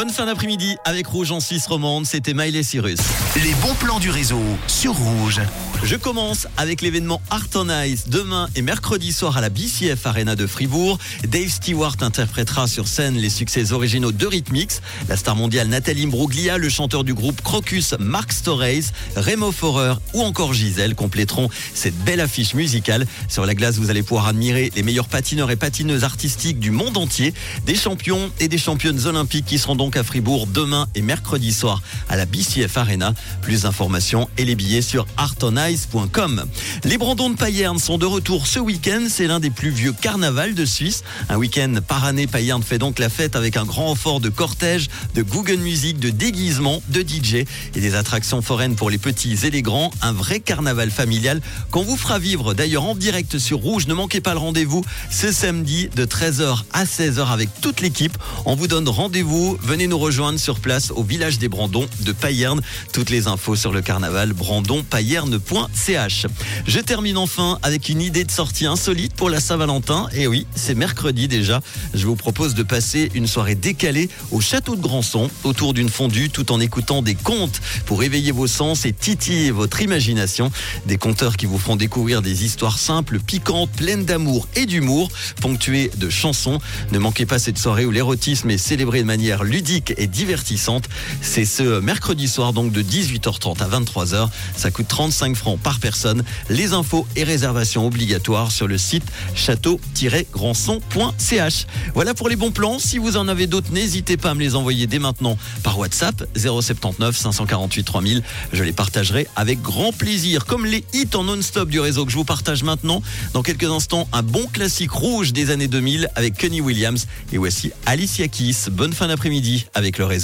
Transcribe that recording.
Bonne fin d'après-midi avec Rouge en Suisse romande, c'était Miley Cyrus. Les bons plans du réseau sur Rouge. Je commence avec l'événement Art on Ice demain et mercredi soir à la BCF Arena de Fribourg. Dave Stewart interprétera sur scène les succès originaux de Rhythmix. La star mondiale Nathalie Imbruglia, le chanteur du groupe Crocus Mark Storreis, Remo Forer ou encore Gisèle compléteront cette belle affiche musicale. Sur la glace, vous allez pouvoir admirer les meilleurs patineurs et patineuses artistiques du monde entier, des champions et des championnes olympiques qui seront donc à Fribourg demain et mercredi soir à la BCF Arena. Plus d'informations et les billets sur artonice.com. Les Brandons de Payerne sont de retour ce week-end. C'est l'un des plus vieux carnavals de Suisse. Un week-end par année, Payerne fait donc la fête avec un grand renfort de cortège, de Google Music, de déguisement, de DJ et des attractions foraines pour les petits et les grands. Un vrai carnaval familial qu'on vous fera vivre d'ailleurs en direct sur Rouge. Ne manquez pas le rendez-vous ce samedi de 13h à 16h avec toute l'équipe. On vous donne rendez-vous nous rejoindre sur place au village des Brandons de Payerne. Toutes les infos sur le carnaval brandonpayerne.ch. Je termine enfin avec une idée de sortie insolite pour la Saint-Valentin. Et oui, c'est mercredi déjà. Je vous propose de passer une soirée décalée au château de Grandson autour d'une fondue tout en écoutant des contes pour éveiller vos sens et titiller votre imagination. Des conteurs qui vous feront découvrir des histoires simples, piquantes, pleines d'amour et d'humour, ponctuées de chansons. Ne manquez pas cette soirée où l'érotisme est célébré de manière ludique et divertissante. C'est ce mercredi soir donc de 18h30 à 23h. Ça coûte 35 francs par personne. Les infos et réservations obligatoires sur le site château-grandson.ch. Voilà pour les bons plans. Si vous en avez d'autres, n'hésitez pas à me les envoyer dès maintenant par WhatsApp 079 548 3000. Je les partagerai avec grand plaisir, comme les hits en non-stop du réseau que je vous partage maintenant. Dans quelques instants, un bon classique rouge des années 2000 avec Kenny Williams. Et voici Alicia Keys. Bonne fin d'après-midi avec le réseau.